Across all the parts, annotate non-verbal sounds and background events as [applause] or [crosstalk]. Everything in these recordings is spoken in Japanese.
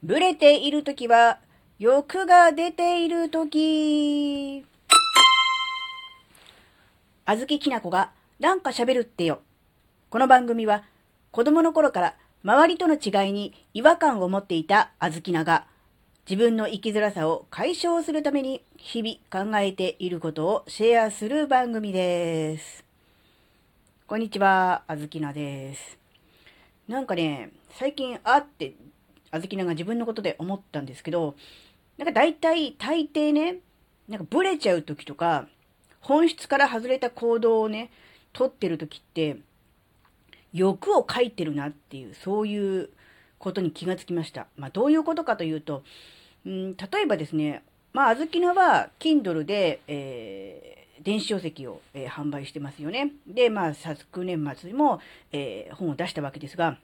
ブレているときは、欲が出ているとき。あずききなこが、なんか喋るってよ。この番組は、子供の頃から周りとの違いに違和感を持っていたあずきなが、自分の生きづらさを解消するために日々考えていることをシェアする番組です。こんにちは、あずきなです。なんかね、最近あってあずきなが自分のことで思ったんですけど、なんか大体、大抵ね、なんかブレちゃう時とか、本質から外れた行動をね、取ってる時って、欲を書いてるなっていう、そういうことに気がつきました。まあ、どういうことかというと、うん、例えばですね、まあ、あずきなは、Kindle で、えー、電子書籍を、えー、販売してますよね。で、まあ、昨年末にも、えー、本を出したわけですが、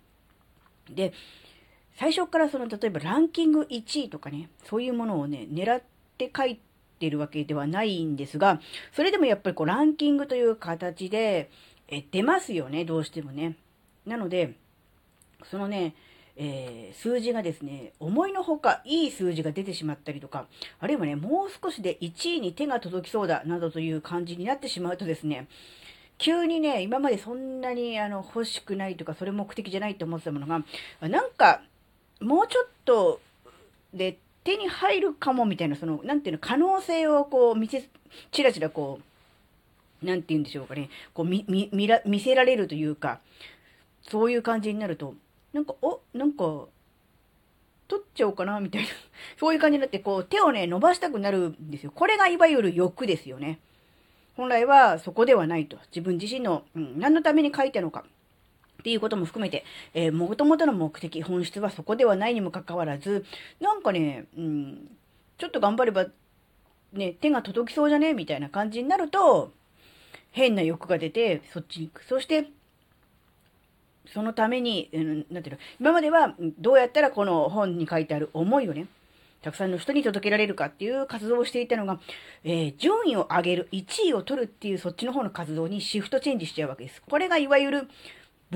で、最初からその、例えばランキング1位とかね、そういうものをね、狙って書いてるわけではないんですが、それでもやっぱりこう、ランキングという形で、え、出ますよね、どうしてもね。なので、そのね、えー、数字がですね、思いのほかいい数字が出てしまったりとか、あるいはね、もう少しで1位に手が届きそうだ、などという感じになってしまうとですね、急にね、今までそんなにあの欲しくないとか、それ目的じゃないと思ってたものが、なんか、もうちょっとで手に入るかもみたいな、その、なんていうの、可能性をこう見せ、ちらちらこう、なんて言うんでしょうかね、こう見、見、見ら、見せられるというか、そういう感じになると、なんか、お、なんか、取っちゃおうかな、みたいな。[laughs] そういう感じになって、こう、手をね、伸ばしたくなるんですよ。これがいわゆる欲ですよね。本来はそこではないと。自分自身の、うん、何のために書いたのか。っていうことも含めて、えー、もともとの目的、本質はそこではないにもかかわらず、なんかね、うん、ちょっと頑張れば、ね、手が届きそうじゃね？みたいな感じになると、変な欲が出て、そっちに行く。そして、そのために、うん、なんていうの、今まではどうやったらこの本に書いてある思いをね、たくさんの人に届けられるかっていう活動をしていたのが、えー、順位を上げる、1位を取るっていうそっちの方の活動にシフトチェンジしちゃうわけです。これがいわゆる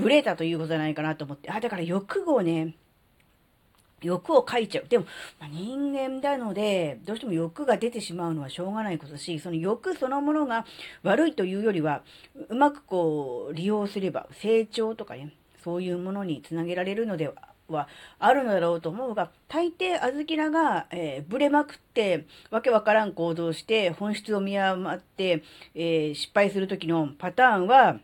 ブレたということじゃないかなと思って。あ、だから欲をね、欲を書いちゃう。でも、まあ、人間なので、どうしても欲が出てしまうのはしょうがないことだし、その欲そのものが悪いというよりは、うまくこう、利用すれば、成長とかね、そういうものにつなげられるのでははあるのだろうと思うが、大抵あずきらが、えー、ブレまくって、わけわからん行動して、本質を見誤って、えー、失敗するときのパターンは、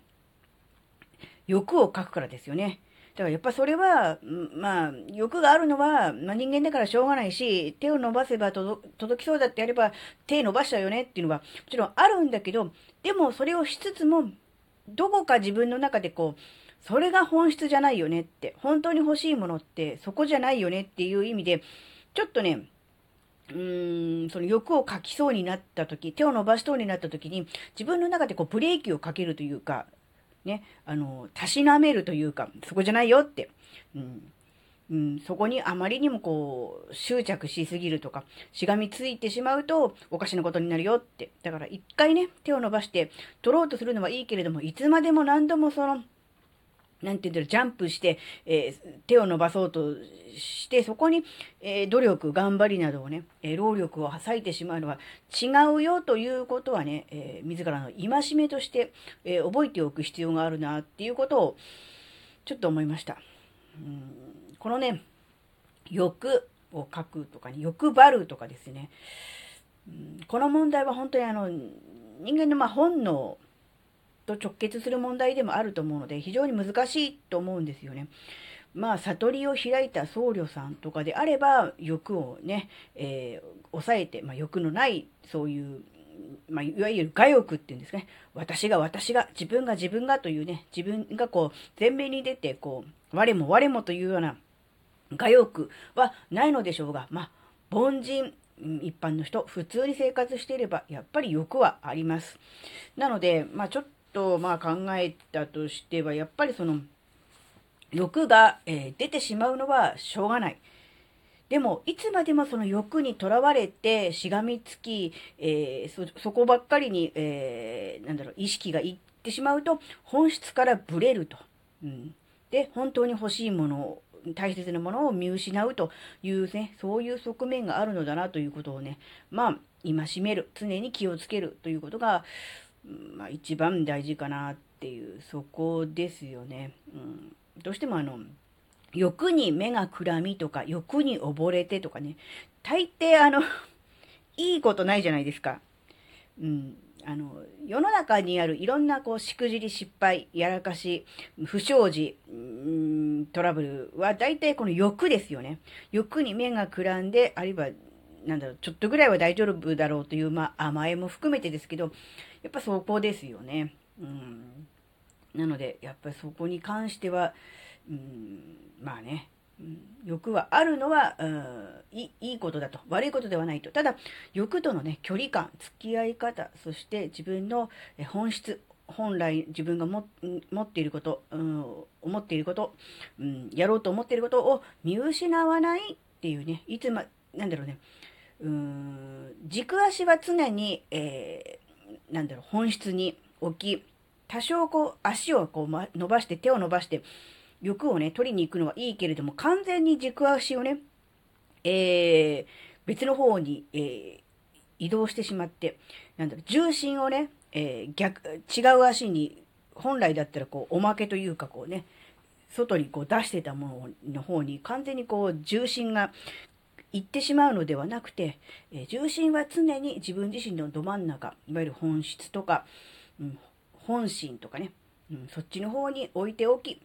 欲を書くからですよね。だからやっぱそれは、まあ、欲があるのは、まあ、人間だからしょうがないし、手を伸ばせば届きそうだってやれば手伸ばしちゃうよねっていうのはもちろんあるんだけど、でもそれをしつつも、どこか自分の中でこう、それが本質じゃないよねって、本当に欲しいものってそこじゃないよねっていう意味で、ちょっとね、うーん、その欲を書きそうになった時、手を伸ばしそうになった時に、自分の中でこうブレーキをかけるというか、ね、あの、たしなめるというか、そこじゃないよって、うん、うん、そこにあまりにもこう、執着しすぎるとか、しがみついてしまうと、おかしなことになるよって。だから一回ね、手を伸ばして取ろうとするのはいいけれども、いつまでも何度もその、なんて言うんだろう、ジャンプして、えー、手を伸ばそうとして、そこに、えー、努力、頑張りなどをね、えー、労力を割いてしまうのは違うよということはね、え自らの戒めとして、え覚えておく必要があるなっていうことを、ちょっと思いました。うんこのね、欲を書くとかね、欲張るとかですね、うんこの問題は本当にあの、人間のま本能と直結する問題でもあると思うので、非常に難しいと思うんですよね。まあ、悟りを開いた僧侶さんとかであれば、欲をね、えー、抑えて、まあ、欲のない、そういう、まあ、いわゆる我欲っていうんですかね。私が私が、自分が自分がというね、自分がこう、前面に出て、こう、我も我もというような我欲はないのでしょうが、まあ、凡人、一般の人、普通に生活していれば、やっぱり欲はあります。なので、まあ、ちょっと、まあ、考えたとしては、やっぱりその、欲が、えー、出てしまうのはしょうがない。でも、いつまでもその欲にとらわれて、しがみつき、えー、そ、こばっかりに、えー、なんだろう、意識がいってしまうと、本質からブレると。うん。で、本当に欲しいものを大切なものを見失うというね、そういう側面があるのだなということをね、まあ、戒める、常に気をつけるということが、まあ、一番大事かなっていう、そこですよね。うん、どうしてもあの、欲に目がくらみとか、欲に溺れてとかね、大抵あの [laughs] いいことないじゃないですか。うん。あの、世の中にあるいろんなこう、しくじり失敗、やらかし、不祥事、トラブルは大体この欲ですよね。欲に目がくらんで、あるいは、なんだろう、ちょっとぐらいは大丈夫だろうという、まあ、甘えも含めてですけど、やっぱそこですよね。うん。なので、やっぱりそこに関しては、うん、まあね、うん、欲はあるのは、うん、いいいことだと。悪いことではないと。ただ、欲とのね、距離感、付き合い方、そして自分の本質、本来自分が持っていること、うん、思っていること、うん、やろうと思っていることを見失わないっていうね、いつま、なんだろうね、うん、軸足は常に、えー、なんだろう、本質に置き、多少こう、足をこう、ま、伸ばして、手を伸ばして、欲をね、取りに行くのはいいけれども、完全に軸足をね、えー、別の方に、えー、移動してしまって、なんだろう、重心をね、えー、逆、違う足に、本来だったらこう、おまけというかこうね、外にこう出してたものの方に完全にこう重心が行ってしまうのではなくて、え重心は常に自分自身のど真ん中、いわゆる本質とか、うん、本心とかね、うん、そっちの方に置いておき、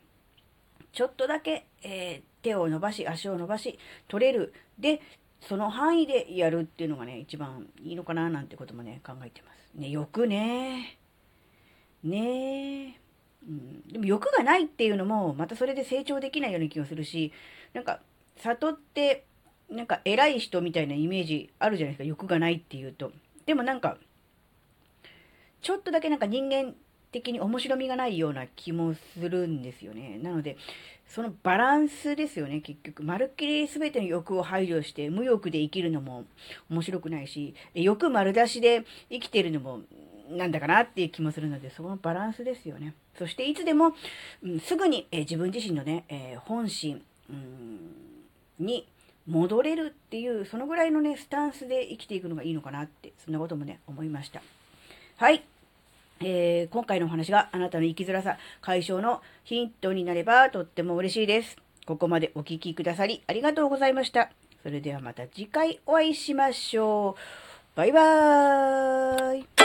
ちょっとだけ、えー、手を伸ばし、足を伸ばし、取れる。で、その範囲でやるっていうのがね、一番いいのかななんてこともね、考えてます。ね、欲ね。ねえ。うん、でも欲がないっていうのも、またそれで成長できないような気がするし、なんか、悟って、なんか偉い人みたいなイメージあるじゃないですか、欲がないっていうと。でもなんか、ちょっとだけなんか人間的に面白みがないような気もするんですよね。なので、そのバランスですよね、結局。まるっきり全ての欲を排除して、無欲で生きるのも面白くないし、欲丸出しで生きてるのもなんだかなっていう気もするので、そのバランスですよね。そしていつでも、うん、すぐに、え自分自身のね、えー、本心、うん、に戻れるっていう、そのぐらいのね、スタンスで生きていくのがいいのかなって、そんなこともね、思いました。はい。えー、今回のお話があなたの生きづらさ解消のヒントになればとっても嬉しいです。ここまでお聴きくださりありがとうございました。それではまた次回お会いしましょう。バイバーイ。